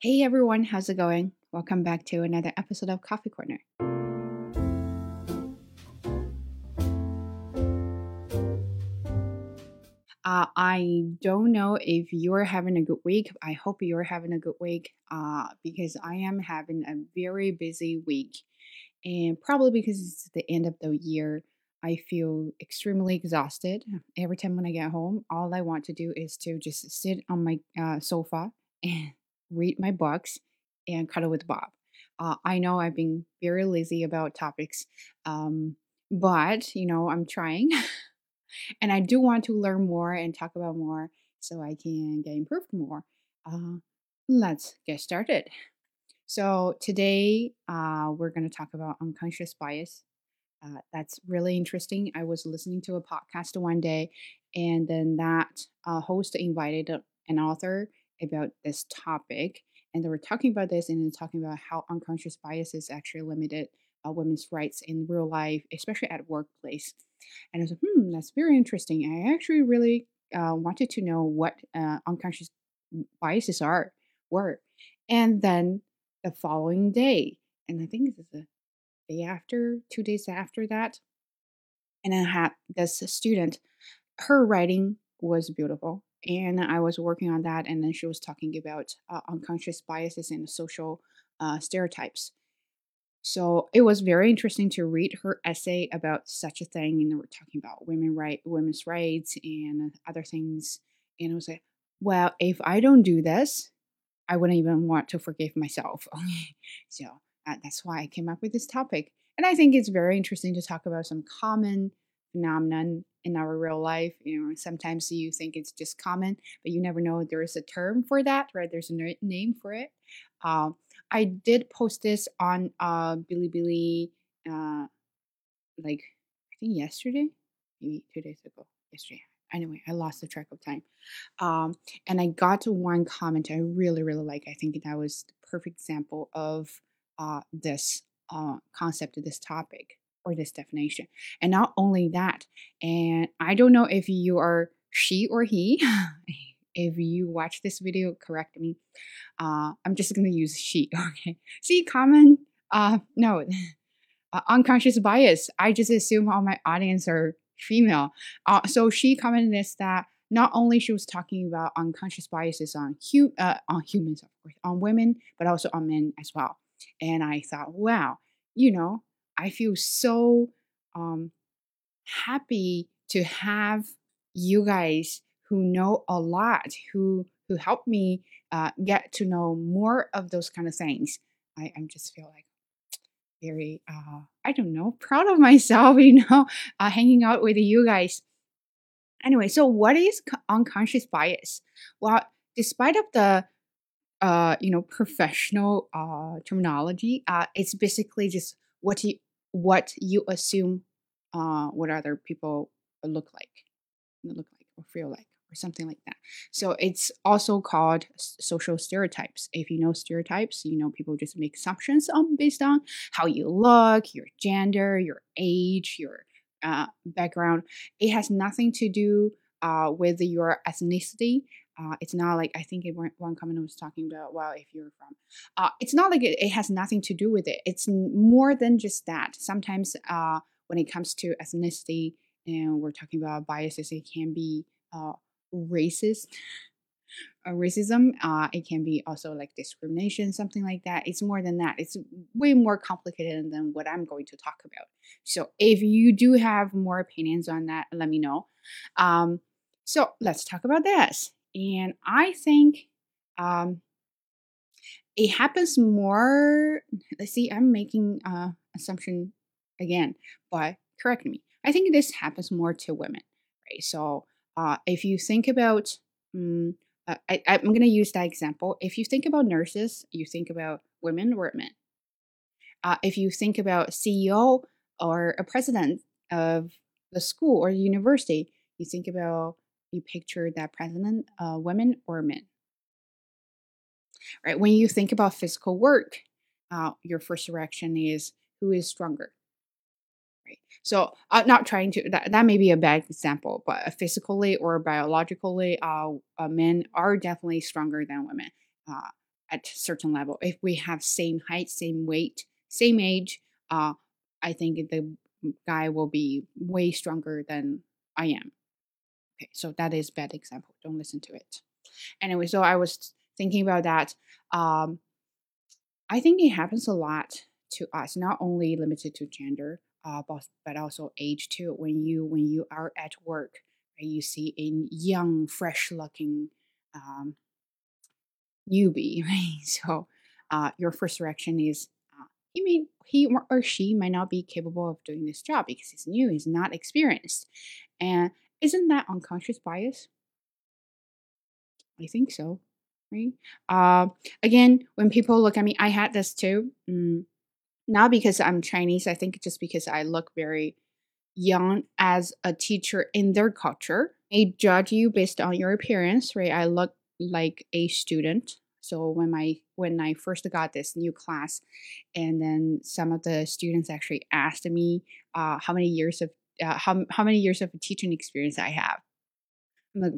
Hey everyone, how's it going? Welcome back to another episode of Coffee Corner. Uh, I don't know if you're having a good week. I hope you're having a good week uh, because I am having a very busy week. And probably because it's the end of the year, I feel extremely exhausted. Every time when I get home, all I want to do is to just sit on my uh, sofa and read my books and cuddle with Bob. Uh, I know I've been very lazy about topics, um, but you know, I'm trying. and I do want to learn more and talk about more so I can get improved more. Uh, let's get started. So, today uh, we're going to talk about unconscious bias. Uh, that's really interesting. I was listening to a podcast one day, and then that uh, host invited an author about this topic, and they were talking about this and talking about how unconscious biases actually limited uh, women's rights in real life, especially at workplace. And I was like, hmm, that's very interesting. I actually really uh, wanted to know what uh, unconscious biases are, were. And then the following day, and I think this is the day after, two days after that, and I had this student, her writing was beautiful. And I was working on that, and then she was talking about uh, unconscious biases and social uh, stereotypes. So it was very interesting to read her essay about such a thing, and we're talking about women right, women's rights, and other things. And I was like, well, if I don't do this, I wouldn't even want to forgive myself. so uh, that's why I came up with this topic, and I think it's very interesting to talk about some common phenomenon in our real life. You know, sometimes you think it's just common, but you never know there is a term for that, right? There's a name for it. Um, I did post this on uh Bilibili uh like I think yesterday, maybe two days ago. Yesterday. Anyway, I lost the track of time. Um and I got to one comment I really, really like. I think that was the perfect example of uh this uh concept of this topic or this definition. And not only that, and I don't know if you are she or he if you watch this video, correct me. Uh, I'm just gonna use she. Okay. See, common. Uh, no, uh, unconscious bias. I just assume all my audience are female. Uh, so she commented this that not only she was talking about unconscious biases on hu- uh, on humans, of course, on women, but also on men as well. And I thought, wow, you know, I feel so um, happy to have you guys who know a lot, who who helped me uh, get to know more of those kind of things. I, I just feel like very uh, I don't know proud of myself, you know, uh, hanging out with you guys. Anyway, so what is unconscious bias? Well, despite of the uh, you know professional uh, terminology, uh, it's basically just what you what you assume uh, what other people look like, look like or feel like or something like that. So it's also called social stereotypes. If you know stereotypes, you know people just make assumptions on based on how you look, your gender, your age, your uh, background. It has nothing to do uh, with your ethnicity. Uh, it's not like I think it, one comment was talking about. Well, if you're from, uh, it's not like it, it, has nothing to do with it. It's more than just that. Sometimes uh, when it comes to ethnicity, and we're talking about biases, it can be uh, racist uh, racism uh, it can be also like discrimination something like that it's more than that it's way more complicated than what i'm going to talk about so if you do have more opinions on that let me know um, so let's talk about this and i think um, it happens more let's see i'm making uh assumption again but correct me i think this happens more to women right so uh, if you think about, um, I, I'm going to use that example. If you think about nurses, you think about women or men. Uh, if you think about CEO or a president of the school or the university, you think about you picture that president, uh, women or men. Right. When you think about physical work, uh, your first reaction is who is stronger, right? So I'm not trying to that, that may be a bad example, but physically or biologically, uh, uh men are definitely stronger than women. Uh, at certain level. If we have same height, same weight, same age, uh, I think the guy will be way stronger than I am. Okay, so that is bad example. Don't listen to it. Anyway, so I was thinking about that. Um, I think it happens a lot to us, not only limited to gender, uh, but, but also age too. When you when you are at work, right, you see a young, fresh-looking um, newbie, right? So uh, your first reaction is, uh, he he or she might not be capable of doing this job because he's new, he's not experienced, and isn't that unconscious bias? I think so, right? Uh, again, when people look at me, I had this too. Mm, not because I'm Chinese, I think just because I look very young as a teacher in their culture. They judge you based on your appearance, right? I look like a student. So when my when I first got this new class, and then some of the students actually asked me uh, how many years of uh, how how many years of teaching experience I have. I'm like,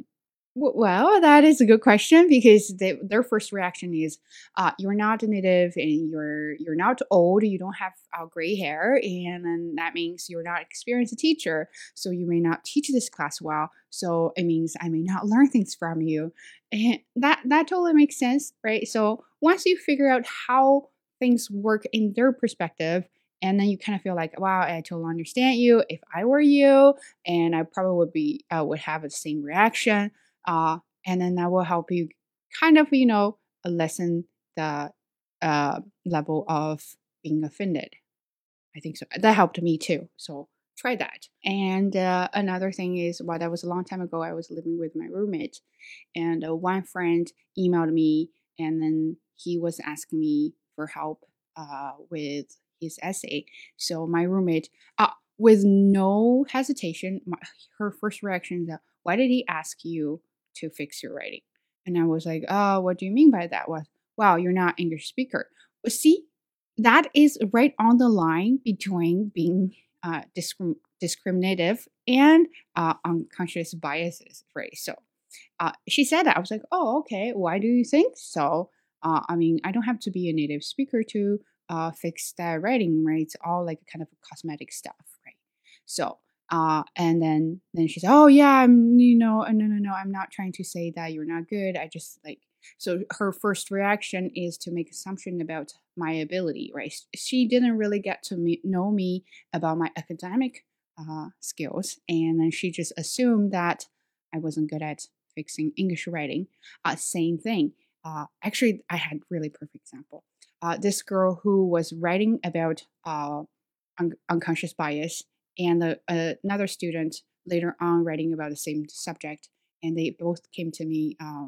well, that is a good question because they, their first reaction is, uh, "You're not a native, and you're you're not old. You don't have uh, gray hair, and then that means you're not experienced teacher. So you may not teach this class well. So it means I may not learn things from you, and that that totally makes sense, right? So once you figure out how things work in their perspective, and then you kind of feel like wow i totally understand you. If i were you and i probably would be uh, would have the same reaction uh, and then that will help you kind of you know lessen the uh, level of being offended. I think so. That helped me too so try that. And uh, another thing is well that was a long time ago i was living with my roommate and uh, one friend emailed me and then he was asking me for help uh, with his essay so my roommate uh, with no hesitation my, her first reaction is that, why did he ask you to fix your writing. And I was like, oh, what do you mean by that? Was wow, you're not English speaker. But see, that is right on the line between being uh, discrim- discriminative and uh, unconscious biases, right? So uh, she said that. I was like, oh, okay. Why do you think so? Uh, I mean, I don't have to be a native speaker to uh, fix that writing, right? It's all like kind of cosmetic stuff, right? So uh, and then then she said, "Oh yeah, I'm you know no no no I'm not trying to say that you're not good. I just like." So her first reaction is to make assumption about my ability, right? She didn't really get to me, know me about my academic uh, skills, and then she just assumed that I wasn't good at fixing English writing. Uh, same thing. Uh, actually, I had really perfect example. Uh, this girl who was writing about uh, un- unconscious bias and uh, another student later on writing about the same subject, and they both came to me. Uh,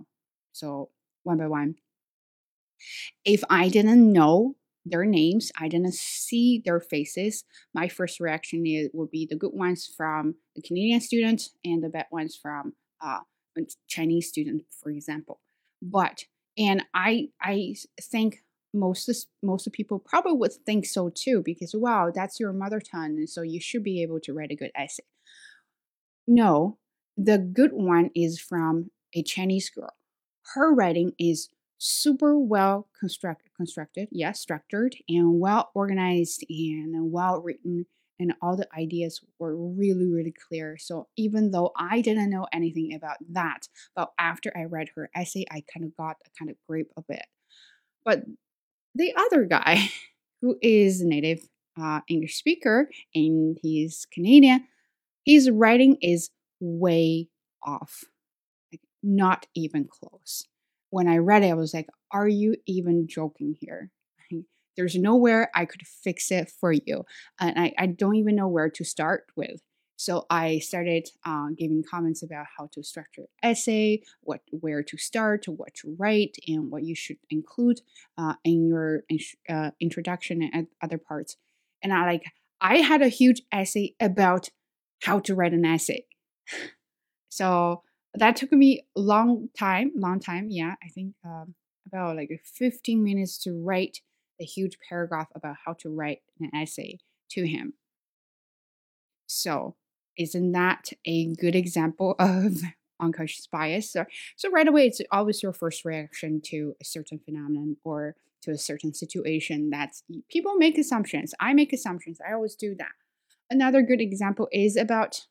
so one by one. If I didn't know their names, I didn't see their faces, my first reaction is, would be the good ones from the Canadian student and the bad ones from uh, Chinese student, for example. But and I I think most most of people probably would think so too because wow that's your mother tongue and so you should be able to write a good essay. No the good one is from a chinese girl. Her writing is super well construct, constructed yes structured and well organized and well written and all the ideas were really really clear. So even though i didn't know anything about that but after i read her essay i kind of got a kind of grip of it. But the other guy, who is a native uh, English speaker and he's Canadian, his writing is way off, like not even close. When I read it, I was like, "Are you even joking here?" There's nowhere I could fix it for you, and I, I don't even know where to start with. So I started uh, giving comments about how to structure essay, what where to start, what to write, and what you should include uh, in your uh, introduction and other parts. And I like I had a huge essay about how to write an essay. So that took me a long time, long time. Yeah, I think um, about like 15 minutes to write a huge paragraph about how to write an essay to him. So isn't that a good example of unconscious bias. So, so right away, it's always your first reaction to a certain phenomenon or to a certain situation. That's people make assumptions. I make assumptions. I always do that. Another good example is about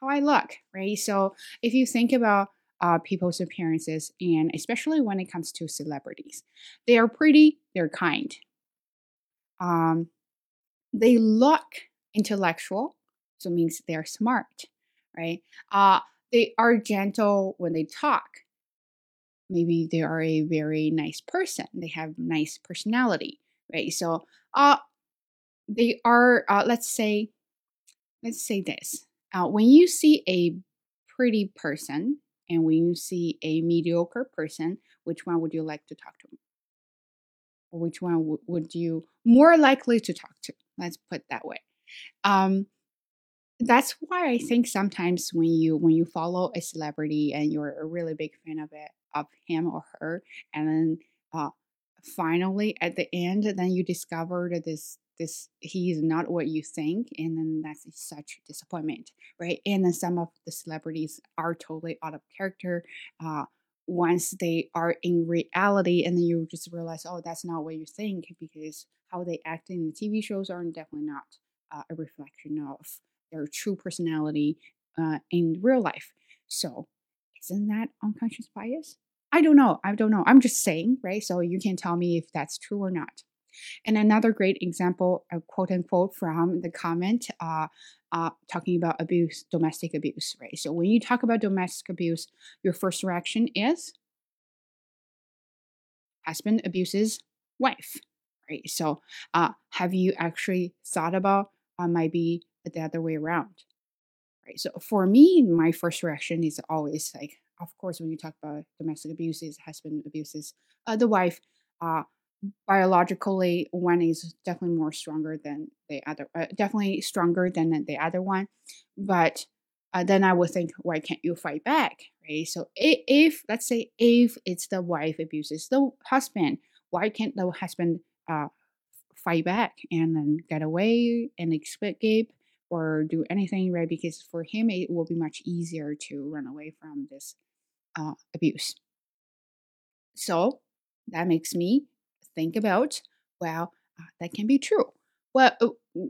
how I look, right? So if you think about uh, people's appearances, and especially when it comes to celebrities, they are pretty, they're kind. Um, they look intellectual, so means they're smart, right? Uh, they are gentle when they talk. Maybe they are a very nice person. They have nice personality, right? So, uh, they are. Uh, let's say, let's say this. Uh, when you see a pretty person and when you see a mediocre person, which one would you like to talk to? Or which one w- would you more likely to talk to? Let's put that way. Um, that's why I think sometimes when you when you follow a celebrity and you're a really big fan of it of him or her, and then uh, finally at the end, then you discover that this this he is not what you think and then that's such disappointment right? And then some of the celebrities are totally out of character uh, once they are in reality and then you just realize oh that's not what you think because how they act in the tv shows are definitely not uh, a reflection of their true personality uh, in real life. So isn't that unconscious bias? I don't know i don't know i'm just saying right? So you can tell me if that's true or not. And another great example, a quote unquote, from the comment uh, uh, talking about abuse, domestic abuse, right? So when you talk about domestic abuse, your first reaction is? Husband abuses wife, right? So uh, have you actually thought about uh, might be the other way around, right? So for me, my first reaction is always like, of course, when you talk about domestic abuses, husband abuses uh, the wife, uh, biologically one is definitely more stronger than the other uh, definitely stronger than the other one but uh, then i would think why can't you fight back? Right? So if, if, let's say if it's the wife abuses the husband why can't the husband uh, fight back and then get away and escape or do anything right because for him it will be much easier to run away from this uh, abuse so that makes me think about, well, uh, that can be true. Well, uh,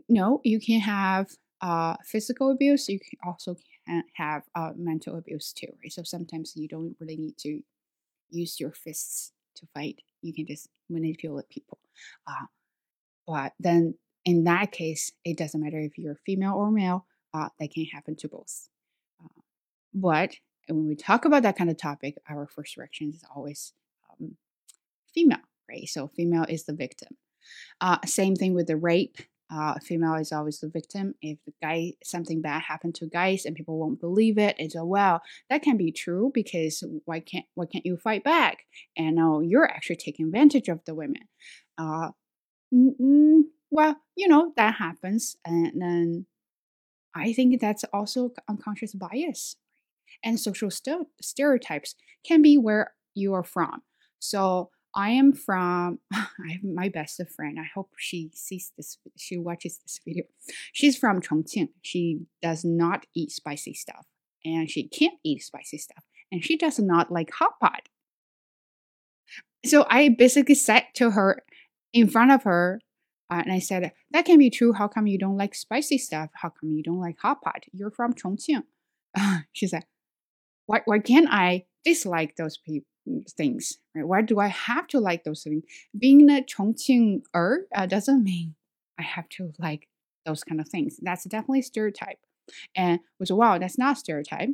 no, you can have uh, physical abuse. You can also can have uh, mental abuse too, right? So sometimes you don't really need to use your fists to fight. You can just manipulate people. Uh, but then in that case, it doesn't matter if you're female or male. Uh, that can happen to both. Uh, but when we talk about that kind of topic, our first reaction is always um, female right? So female is the victim. Uh, same thing with the rape. Uh, female is always the victim. If the guy something bad happened to guys and people won't believe it, it's a well that can be true because why can't why can't you fight back? And now you're actually taking advantage of the women. Uh, well, you know that happens, and then I think that's also unconscious bias and social st- stereotypes can be where you are from. So I am from I have my best friend. I hope she sees this she watches this video. She's from Chongqing. She does not eat spicy stuff and she can't eat spicy stuff and she does not like hot pot. So I basically said to her in front of her uh, and I said, That can be true. How come you don't like spicy stuff? How come you don't like hot pot? You're from Chongqing. Uh, she said, why, why can't I dislike those things. Right? Why do I have to like those things? Being a Chongqing-er uh, doesn't mean I have to like those kind of things. That's definitely stereotype. And was wow, that's not stereotype.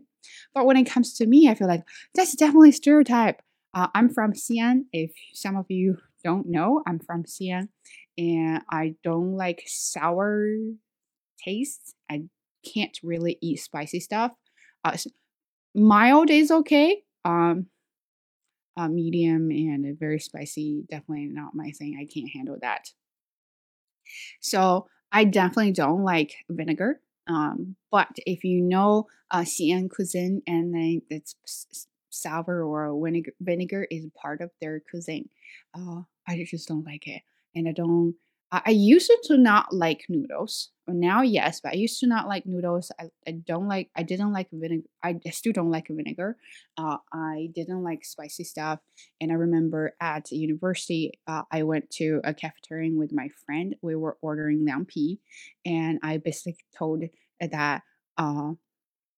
But when it comes to me, I feel like that's definitely stereotype. Uh, I'm from Xi'an. If some of you don't know, I'm from Xi'an, and I don't like sour taste. I can't really eat spicy stuff. Uh, mild is okay. Um, uh, medium and very spicy. Definitely not my thing. I can't handle that. So I definitely don't like vinegar. Um, but if you know uh, Xi'an cuisine and then it's sour or vinegar, vinegar is part of their cuisine, uh, I just don't like it. And I don't. I, used to not like noodles now yes, but I used to not like noodles. I, I don't like I didn't like vinegar. I still don't like vinegar. Uh, I didn't like spicy stuff. And I remember at university, uh, I went to a cafeteria with my friend. We were ordering pi, and I basically told that uh,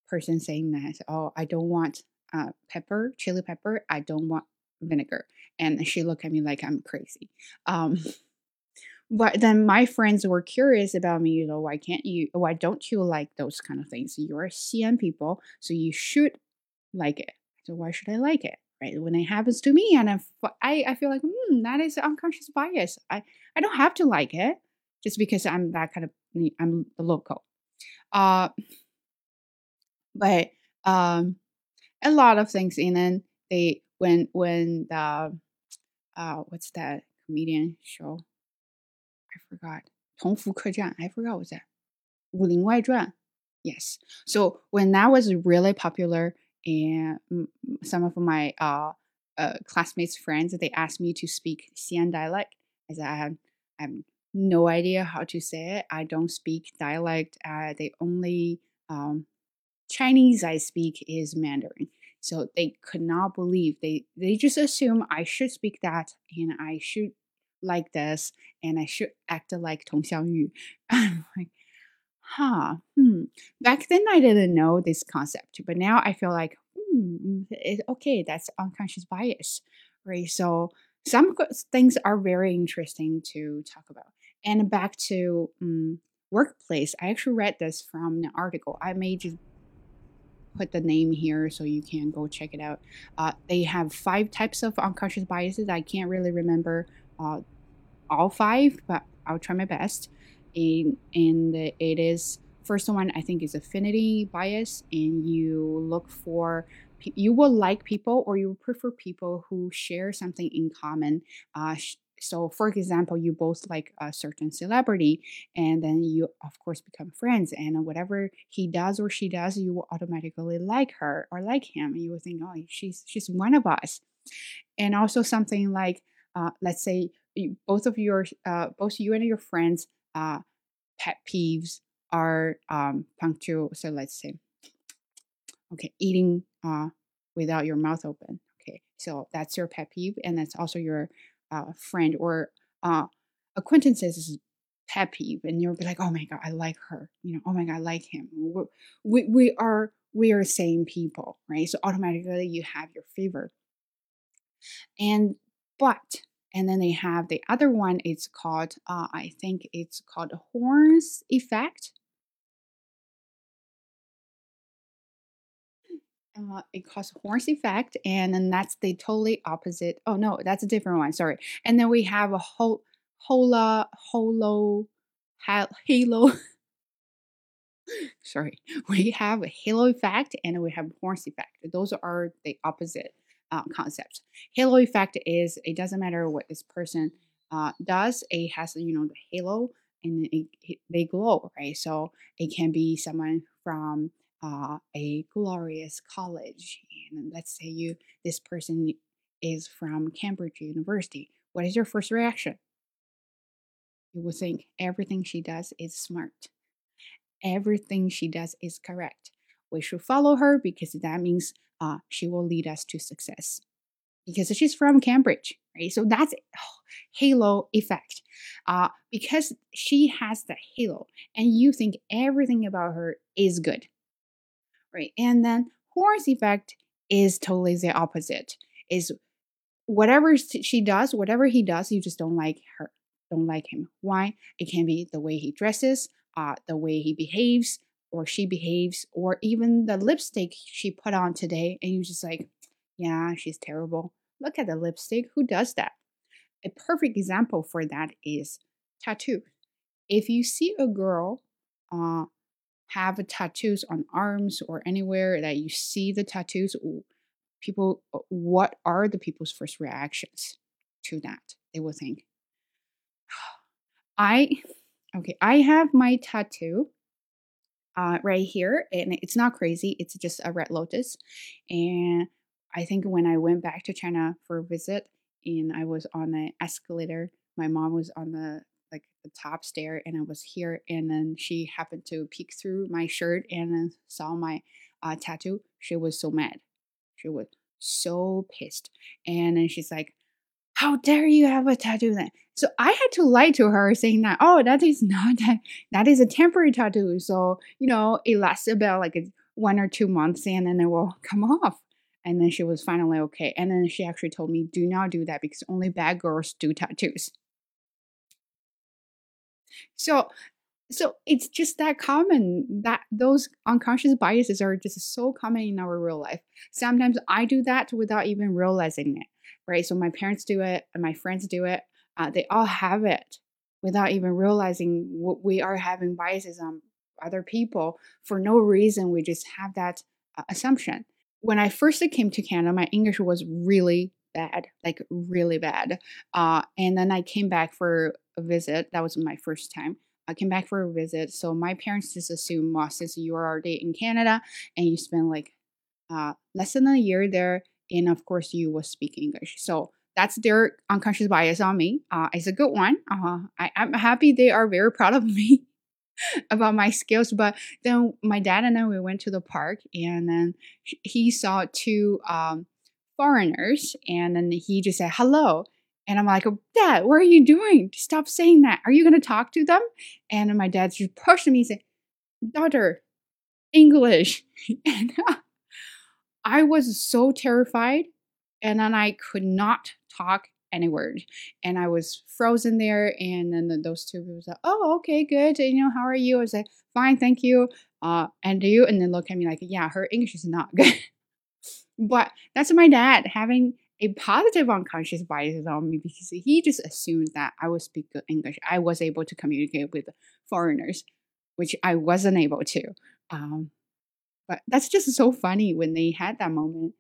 person saying that, oh, I don't want uh, pepper, chili pepper. I don't want vinegar. And she looked at me like I'm crazy. Um, but then my friends were curious about me, you know, why can't you, why don't you like those kind of things? You're Xi'an people, so you should like it. So why should I like it? Right? When it happens to me, and if I, I feel like, hmm, that is unconscious bias. I, I don't have to like it just because I'm that kind of, I'm the local. Uh, but um, a lot of things, and they, when, when the, uh, what's that comedian show? I forgot. 同福客栈. I forgot what's that. 武林外传. Yes. So when that was really popular, and some of my uh, uh, classmates, friends, they asked me to speak Xi'an dialect. I said I have, I have no idea how to say it. I don't speak dialect. Uh, the only um, Chinese I speak is Mandarin. So they could not believe they they just assume I should speak that and I should like this and I should act like Tong Xiangyu. I'm like, huh, hmm. Back then I didn't know this concept, but now I feel like, hmm, it, okay, that's unconscious bias, right? So some things are very interesting to talk about. And back to um, workplace, I actually read this from an article. I may just put the name here so you can go check it out. Uh, they have five types of unconscious biases. I can't really remember uh, all five, but I'll try my best. And, and it is first one I think is affinity bias, and you look for you will like people or you prefer people who share something in common. Uh, so, for example, you both like a certain celebrity, and then you, of course, become friends. And whatever he does or she does, you will automatically like her or like him. And you will think, oh, she's she's one of us. And also something like, uh, let's say, both of your, uh, both you and your friends, uh, pet peeves are um, punctual. So let's say, okay, eating uh, without your mouth open. Okay, so that's your pet peeve, and that's also your uh, friend or uh, acquaintances pet peeve, and you'll be like, "Oh my god, I like her," you know, "Oh my god, I like him." We're, we we are we are same people, right? So automatically you have your favor. And but and then they have the other one. It's called uh, I think it's called the horns effect. Uh, it calls horse effect, and then that's the totally opposite. Oh no, that's a different one. Sorry. And then we have a whole hola holo halo. Sorry, we have a halo effect and we have horse effect. Those are the opposite uh, concepts. Halo effect is it doesn't matter what this person uh, does. It has you know the halo and it, it, they glow, right? So it can be someone from uh, a glorious college and let's say you this person is from cambridge university what is your first reaction? You will think everything she does is smart. Everything she does is correct. We should follow her because that means uh, she will lead us to success. Because she's from cambridge right? So that's oh, halo effect. Uh, because she has the halo and you think everything about her is good right? And then horse effect is totally the opposite. Is whatever she does, whatever he does, you just don't like her, don't like him. Why? It can be the way he dresses, uh, the way he behaves, or she behaves, or even the lipstick she put on today, and you just like, yeah, she's terrible. Look at the lipstick. Who does that? A perfect example for that is tattoo. If you see a girl uh, have tattoos on arms or anywhere that you see the tattoos, people, uh, what are the people's first reactions to that? They will think, I, okay, I have my tattoo uh, right here, and it's not crazy. It's just a red lotus, and I think when I went back to China for a visit, and I was on the escalator, my mom was on the like the top stair and I was here and then she happened to peek through my shirt and then saw my uh, tattoo. She was so mad. She was so pissed. And then she's like, how dare you have a tattoo then? So I had to lie to her saying that, oh, that is not that, that is a temporary tattoo. So, you know, it lasts about like one or two months and then it will come off. And then she was finally okay. And then she actually told me, do not do that because only bad girls do tattoos. So so it's just that common that those unconscious biases are just so common in our real life. Sometimes I do that without even realizing it, right? So my parents do it and my friends do it. Uh, they all have it without even realizing what we are having biases on other people for no reason. We just have that uh, assumption. When I first came to Canada, my English was really bad, like really bad. Uh, and then I came back for a visit. That was my first time. I came back for a visit. So my parents just assumed, well, since you are already in Canada and you spent like uh, less than a year there, and of course you will speak English. So that's their unconscious bias on me. Uh, it's a good one. Uh, I, I'm happy they are very proud of me about my skills. But then my dad and I we went to the park, and then he saw two um, foreigners, and then he just said hello. And I'm like, Dad, what are you doing? Stop saying that. Are you going to talk to them? And my dad's just pushed me and said, Daughter, English. and I was so terrified. And then I could not talk any word. And I was frozen there. And then those two people said, Oh, okay, good. And, you know, how are you? I said, Fine, thank you. Uh, and you? And then look at me like, Yeah, her English is not good. but that's my dad having a positive unconscious bias on me because he just assumed that I would speak good English. I was able to communicate with foreigners, which I wasn't able to. Um, but that's just so funny when they had that moment.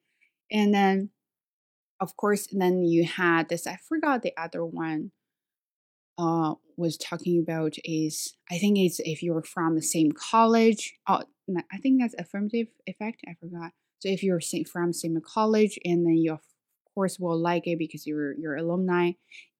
And then, of course, then you had this, I forgot the other one uh, was talking about is, I think it's if you're from the same college. Oh, I think that's affirmative effect. I forgot. So if you're from same college and then you're course will like it because you're you're alumni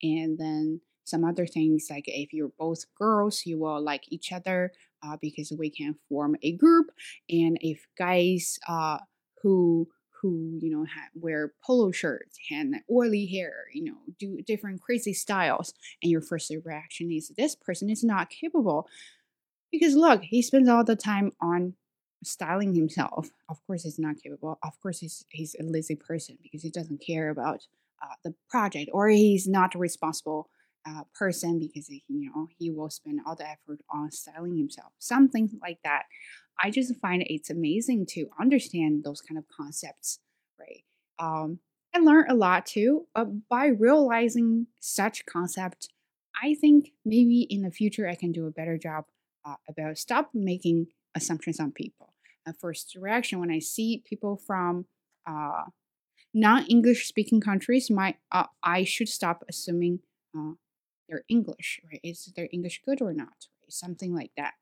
and then some other things like if you're both girls you will like each other uh, because we can form a group and if guys uh, who who you know have, wear polo shirts and oily hair you know do different crazy styles and your first reaction is this person is not capable because look he spends all the time on styling himself. Of course, he's not capable. Of course, he's he's a lazy person because he doesn't care about uh, the project, or he's not a responsible uh, person because he, you know he will spend all the effort on styling himself. Something like that. I just find it's amazing to understand those kind of concepts, right? Um, I learned a lot too uh, by realizing such concept. I think maybe in the future I can do a better job uh, about stop making assumptions on people a first reaction when I see people from uh, non-English speaking countries, my uh, I should stop assuming uh, they're English, right? Is their English good or not? Something like that.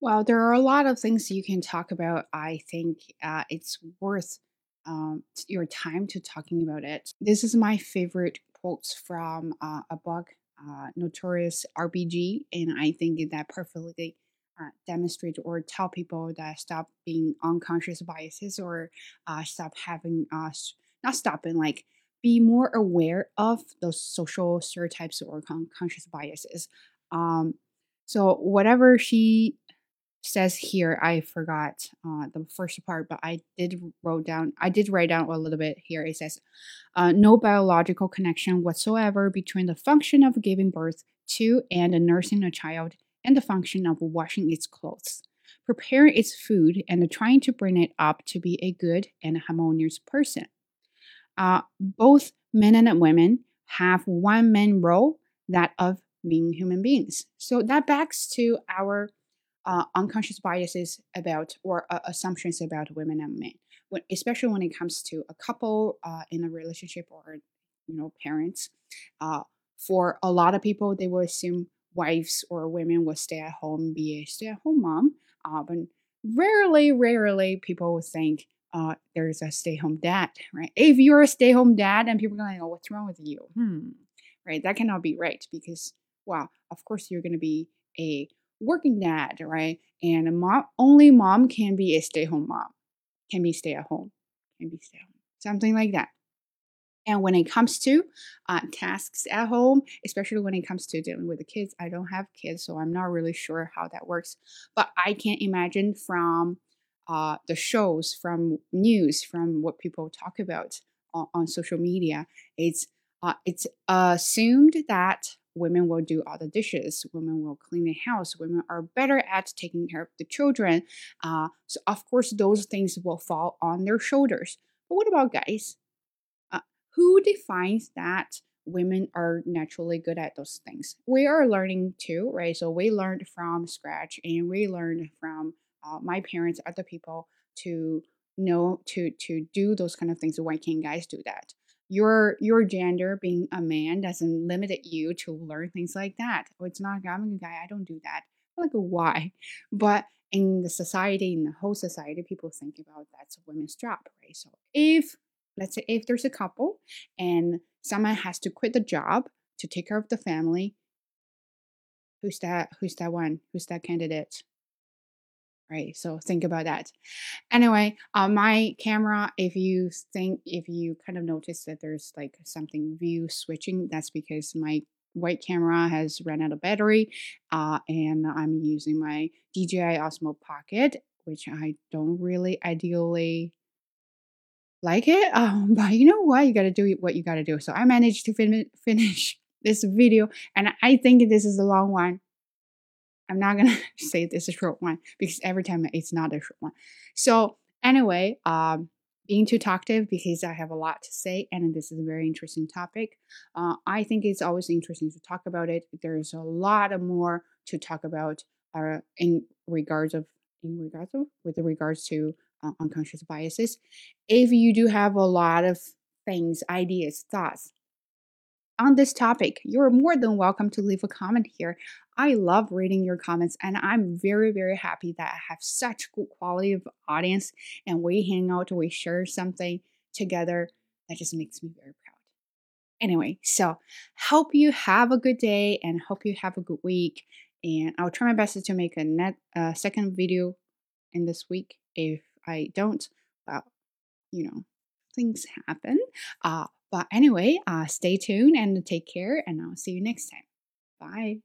Well, there are a lot of things you can talk about. I think uh, it's worth um, your time to talking about it. This is my favorite quotes from uh, a book, uh, Notorious RBG, and I think that perfectly uh, demonstrate or tell people that stop being unconscious biases or uh, stop having us uh, not stopping like be more aware of those social stereotypes or conscious biases. Um, so whatever she says here i forgot uh, the first part but i did wrote down i did write down a little bit here. It says uh, no biological connection whatsoever between the function of giving birth to and nursing a child and the function of washing its clothes, preparing its food, and trying to bring it up to be a good and harmonious person. Uh, both men and women have one main role, that of being human beings. So that backs to our uh, unconscious biases about or uh, assumptions about women and men, when, especially when it comes to a couple uh, in a relationship or you know parents. Uh, for a lot of people, they will assume wives or women will stay at home, be a stay at home mom. Uh, but rarely, rarely people will think uh, there's a stay home dad, right? If you're a stay home dad and people are going, oh, what's wrong with you? Hmm, right? That cannot be right because well, of course, you're going to be a working dad, right? And a mom, only mom can be a stay home mom, can be stay at home, can be stay home, something like that. And when it comes to uh, tasks at home, especially when it comes to dealing with the kids, I don't have kids, so I'm not really sure how that works. But I can imagine from uh, the shows, from news, from what people talk about on, on social media, it's uh, it's assumed that women will do all the dishes, women will clean the house, women are better at taking care of the children. Uh, so of course, those things will fall on their shoulders. But what about guys? Who defines that women are naturally good at those things? We are learning too, right? So we learned from scratch and we learned from uh, my parents, other people to know to to do those kind of things. Why can't guys do that? Your your gender being a man doesn't limit you to learn things like that. Oh, it's not I'm a guy, I don't do that. Like why? But in the society, in the whole society, people think about that's a women's job, right? So if let's say if there's a couple and someone has to quit the job to take care of the family who's that who's that one who's that candidate? Right so think about that. Anyway uh, my camera if you think if you kind of notice that there's like something view switching that's because my white camera has run out of battery uh, and i'm using my dji osmo pocket which i don't really ideally like it. Um, but you know what? You got to do what you got to do. So I managed to fin- finish this video, and I think this is a long one. I'm not gonna say this is a short one because every time it's not a short one. So anyway, um, being too talkative because I have a lot to say, and this is a very interesting topic. Uh, I think it's always interesting to talk about it. There's a lot of more to talk about uh, in regards of in regards of with regards to uh, unconscious biases. If you do have a lot of things, ideas, thoughts on this topic, you're more than welcome to leave a comment here. I love reading your comments, and I'm very, very happy that I have such good quality of audience and we hang out, we share something together. That just makes me very proud. Anyway, so hope you have a good day and hope you have a good week. And I'll try my best to make a net uh, second video in this week if I don't, well, you know, things happen. Uh, but anyway, uh, stay tuned and take care, and I'll see you next time. Bye.